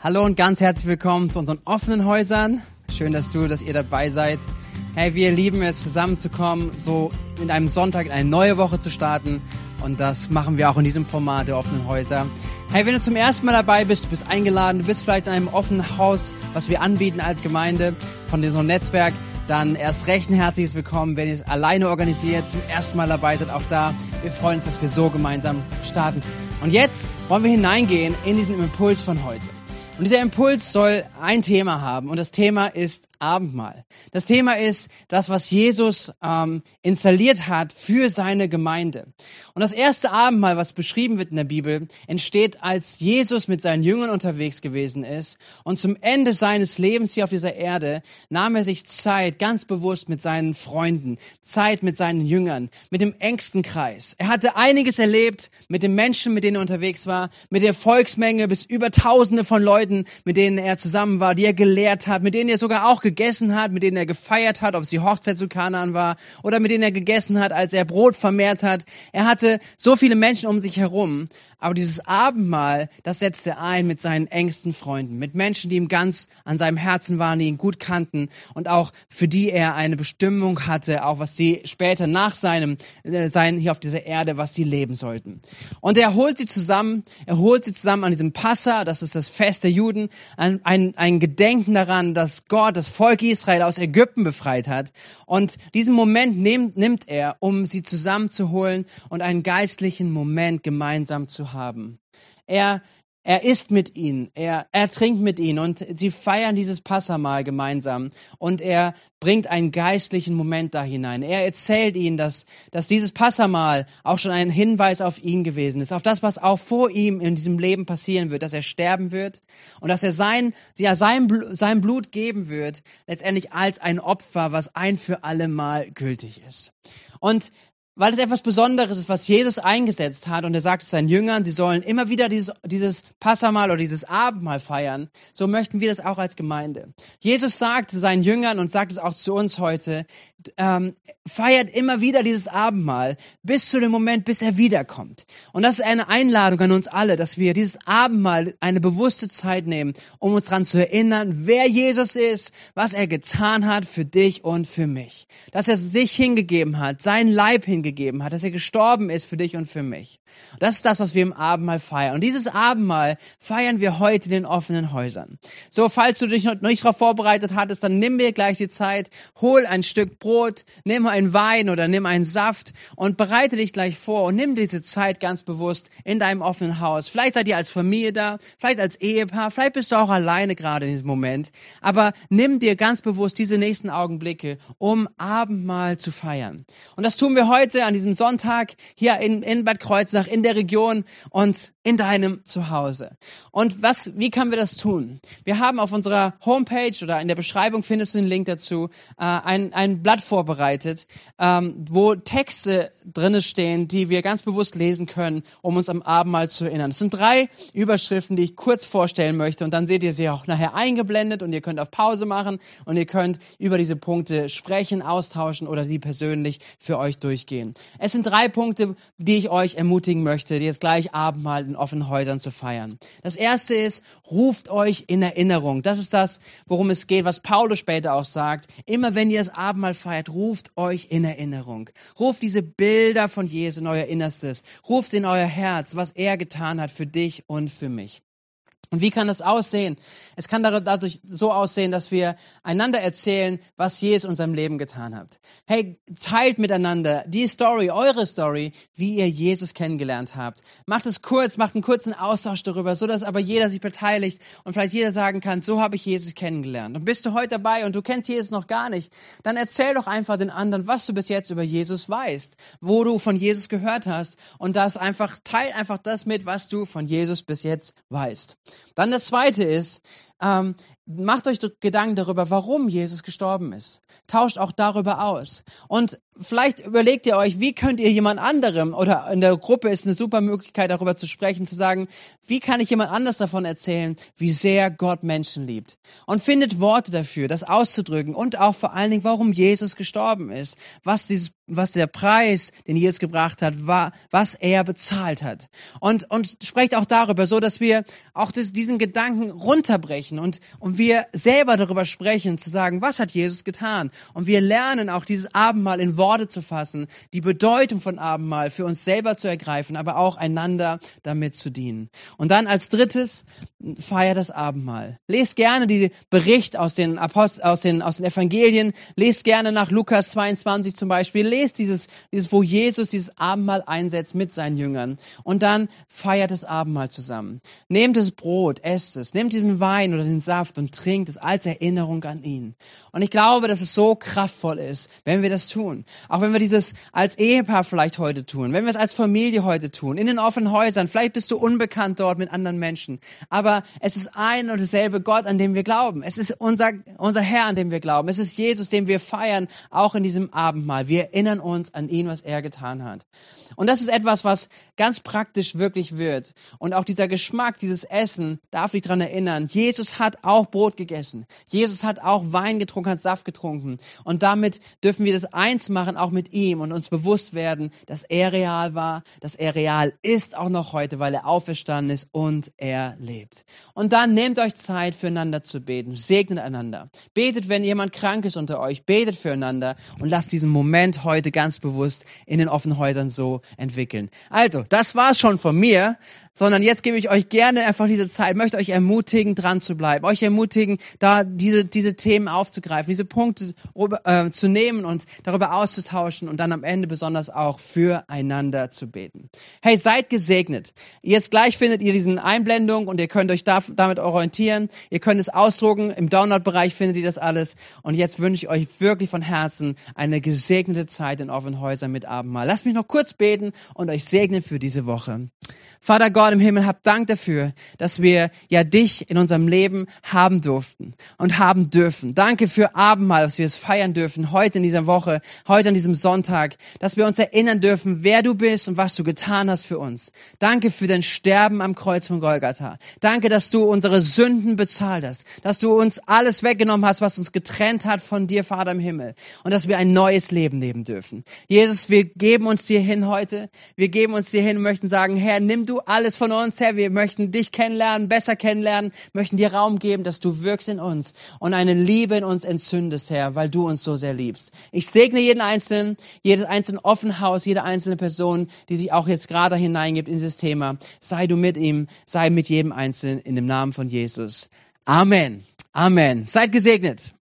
Hallo und ganz herzlich willkommen zu unseren offenen Häusern. Schön, dass du, dass ihr dabei seid. Hey, wir lieben es, zusammenzukommen, so in einem Sonntag in eine neue Woche zu starten. Und das machen wir auch in diesem Format der offenen Häuser. Hey, wenn du zum ersten Mal dabei bist, du bist eingeladen, du bist vielleicht in einem offenen Haus, was wir anbieten als Gemeinde von diesem Netzwerk, dann erst recht ein herzliches Willkommen. Wenn ihr es alleine organisiert, zum ersten Mal dabei seid, auch da. Wir freuen uns, dass wir so gemeinsam starten. Und jetzt wollen wir hineingehen in diesen Impuls von heute. Und dieser Impuls soll ein Thema haben. Und das Thema ist Abendmahl. Das Thema ist das, was Jesus ähm, installiert hat für seine Gemeinde. Und das erste Abendmahl, was beschrieben wird in der Bibel, entsteht, als Jesus mit seinen Jüngern unterwegs gewesen ist. Und zum Ende seines Lebens hier auf dieser Erde nahm er sich Zeit, ganz bewusst mit seinen Freunden, Zeit mit seinen Jüngern, mit dem engsten Kreis. Er hatte einiges erlebt mit den Menschen, mit denen er unterwegs war, mit der Volksmenge bis über Tausende von Leuten, mit denen er zusammen war, die er gelehrt hat, mit denen er sogar auch gegessen hat, mit denen er gefeiert hat, ob es die Hochzeit zu Kanaan war oder mit denen er gegessen hat, als er Brot vermehrt hat. Er hatte so viele Menschen um sich herum, aber dieses Abendmahl, das setzte er ein mit seinen engsten Freunden, mit Menschen, die ihm ganz an seinem Herzen waren, die ihn gut kannten und auch für die er eine Bestimmung hatte, auch was sie später nach seinem äh, Sein hier auf dieser Erde, was sie leben sollten. Und er holt sie zusammen, er holt sie zusammen an diesem Passa, das ist das Fest der Juden, ein, ein, ein Gedenken daran, dass Gott das Volk Israel aus Ägypten befreit hat. Und diesen Moment nimmt, nimmt er, um sie zusammenzuholen und einen geistlichen Moment gemeinsam zu haben. Er, er isst mit ihnen, er, er trinkt mit ihnen. Und sie feiern dieses Passamal gemeinsam. Und er bringt einen geistlichen Moment da hinein. Er erzählt ihnen, dass, dass dieses Passamal auch schon ein Hinweis auf ihn gewesen ist, auf das, was auch vor ihm in diesem Leben passieren wird, dass er sterben wird. Und dass er sein, ja, sein, sein Blut geben wird, letztendlich als ein Opfer, was ein für alle Mal gültig ist. Und weil es etwas Besonderes ist, was Jesus eingesetzt hat und er sagt es seinen Jüngern, sie sollen immer wieder dieses, dieses Passamal oder dieses Abendmahl feiern. So möchten wir das auch als Gemeinde. Jesus sagt seinen Jüngern und sagt es auch zu uns heute, ähm, feiert immer wieder dieses Abendmahl bis zu dem Moment, bis er wiederkommt. Und das ist eine Einladung an uns alle, dass wir dieses Abendmahl eine bewusste Zeit nehmen, um uns daran zu erinnern, wer Jesus ist, was er getan hat für dich und für mich. Dass er sich hingegeben hat, seinen Leib hingegeben gegeben hat, dass er gestorben ist für dich und für mich. Das ist das, was wir im Abendmahl feiern. Und dieses Abendmahl feiern wir heute in den offenen Häusern. So, falls du dich noch nicht darauf vorbereitet hattest, dann nimm dir gleich die Zeit, hol ein Stück Brot, nimm einen Wein oder nimm einen Saft und bereite dich gleich vor und nimm diese Zeit ganz bewusst in deinem offenen Haus. Vielleicht seid ihr als Familie da, vielleicht als Ehepaar, vielleicht bist du auch alleine gerade in diesem Moment. Aber nimm dir ganz bewusst diese nächsten Augenblicke, um Abendmahl zu feiern. Und das tun wir heute heute, an diesem Sonntag, hier in, in Bad Kreuznach, in der Region und in deinem Zuhause. Und was, wie können wir das tun? Wir haben auf unserer Homepage oder in der Beschreibung findest du den Link dazu, äh, ein, ein Blatt vorbereitet, ähm, wo Texte drinne stehen, die wir ganz bewusst lesen können, um uns am Abendmahl zu erinnern. Es sind drei Überschriften, die ich kurz vorstellen möchte und dann seht ihr sie auch nachher eingeblendet und ihr könnt auf Pause machen und ihr könnt über diese Punkte sprechen, austauschen oder sie persönlich für euch durchgehen gehen. Es sind drei Punkte, die ich euch ermutigen möchte, jetzt gleich Abendmahl in offenen Häusern zu feiern. Das erste ist, ruft euch in Erinnerung. Das ist das, worum es geht, was Paulus später auch sagt. Immer wenn ihr das Abendmahl feiert, ruft euch in Erinnerung. Ruft diese Bilder von Jesus in euer Innerstes. Ruft sie in euer Herz, was er getan hat für dich und für mich. Und wie kann das aussehen? Es kann dadurch so aussehen, dass wir einander erzählen, was Jesus in unserem Leben getan hat. Hey, teilt miteinander die Story, eure Story, wie ihr Jesus kennengelernt habt. Macht es kurz, macht einen kurzen Austausch darüber, so dass aber jeder sich beteiligt und vielleicht jeder sagen kann, so habe ich Jesus kennengelernt. Und bist du heute dabei und du kennst Jesus noch gar nicht, dann erzähl doch einfach den anderen, was du bis jetzt über Jesus weißt, wo du von Jesus gehört hast und das einfach, teil einfach das mit, was du von Jesus bis jetzt weißt. Dann das zweite ist, ähm, macht euch Gedanken darüber, warum Jesus gestorben ist. Tauscht auch darüber aus. Und vielleicht überlegt ihr euch, wie könnt ihr jemand anderem oder in der Gruppe ist eine super Möglichkeit darüber zu sprechen, zu sagen, wie kann ich jemand anders davon erzählen, wie sehr Gott Menschen liebt. Und findet Worte dafür, das auszudrücken und auch vor allen Dingen, warum Jesus gestorben ist, was dieses was der Preis, den Jesus gebracht hat, war, was er bezahlt hat. Und, und sprecht auch darüber, so dass wir auch das, diesen Gedanken runterbrechen und, und wir selber darüber sprechen, zu sagen, was hat Jesus getan? Und wir lernen auch dieses Abendmahl in Worte zu fassen, die Bedeutung von Abendmahl für uns selber zu ergreifen, aber auch einander damit zu dienen. Und dann als drittes, feier das Abendmahl. Lest gerne die Bericht aus den Apost aus den, aus den Evangelien. Lest gerne nach Lukas 22 zum Beispiel. Lest dieses, dieses, wo Jesus dieses Abendmahl einsetzt mit seinen Jüngern. Und dann feiert das Abendmahl zusammen. Nehmt das Brot, esst es. Nehmt diesen Wein oder den Saft und trinkt es als Erinnerung an ihn. Und ich glaube, dass es so kraftvoll ist, wenn wir das tun. Auch wenn wir dieses als Ehepaar vielleicht heute tun. Wenn wir es als Familie heute tun. In den offenen Häusern. Vielleicht bist du unbekannt dort mit anderen Menschen. Aber es ist ein und dasselbe Gott, an dem wir glauben. Es ist unser, unser Herr, an dem wir glauben. Es ist Jesus, den wir feiern, auch in diesem Abendmahl. Wir erinnern uns an ihn, was er getan hat. Und das ist etwas, was ganz praktisch wirklich wird. Und auch dieser Geschmack, dieses Essen, darf dich daran erinnern. Jesus hat auch Brot gegessen. Jesus hat auch Wein getrunken, hat Saft getrunken. Und damit dürfen wir das eins machen, auch mit ihm und uns bewusst werden, dass er real war, dass er real ist, auch noch heute, weil er auferstanden ist und er lebt. Und dann nehmt euch Zeit, füreinander zu beten. Segnet einander. Betet, wenn jemand krank ist unter euch. Betet füreinander und lasst diesen Moment heute ganz bewusst in den offenen Häusern so entwickeln. Also, das war's schon von mir sondern jetzt gebe ich euch gerne einfach diese Zeit, möchte euch ermutigen, dran zu bleiben, euch ermutigen, da diese, diese Themen aufzugreifen, diese Punkte äh, zu nehmen und darüber auszutauschen und dann am Ende besonders auch füreinander zu beten. Hey, seid gesegnet. Jetzt gleich findet ihr diesen Einblendung und ihr könnt euch da, damit orientieren. Ihr könnt es ausdrucken. Im Download-Bereich findet ihr das alles. Und jetzt wünsche ich euch wirklich von Herzen eine gesegnete Zeit in offenen Häusern mit Abendmahl. Lasst mich noch kurz beten und euch segnen für diese Woche. Vater Gott im Himmel, hab Dank dafür, dass wir ja dich in unserem Leben haben durften und haben dürfen. Danke für Abendmahl, dass wir es feiern dürfen, heute in dieser Woche, heute an diesem Sonntag, dass wir uns erinnern dürfen, wer du bist und was du getan hast für uns. Danke für dein Sterben am Kreuz von Golgatha. Danke, dass du unsere Sünden bezahlt hast, dass du uns alles weggenommen hast, was uns getrennt hat von dir, Vater im Himmel, und dass wir ein neues Leben leben dürfen. Jesus, wir geben uns dir hin heute. Wir geben uns dir hin und möchten sagen, Herr, nimm du alles von uns, Herr. Wir möchten dich kennenlernen, besser kennenlernen, möchten dir Raum geben, dass du wirkst in uns und eine Liebe in uns entzündest, Herr, weil du uns so sehr liebst. Ich segne jeden Einzelnen, jedes einzelne Offenhaus, jede einzelne Person, die sich auch jetzt gerade hineingibt in dieses Thema. Sei du mit ihm, sei mit jedem Einzelnen in dem Namen von Jesus. Amen. Amen. Seid gesegnet.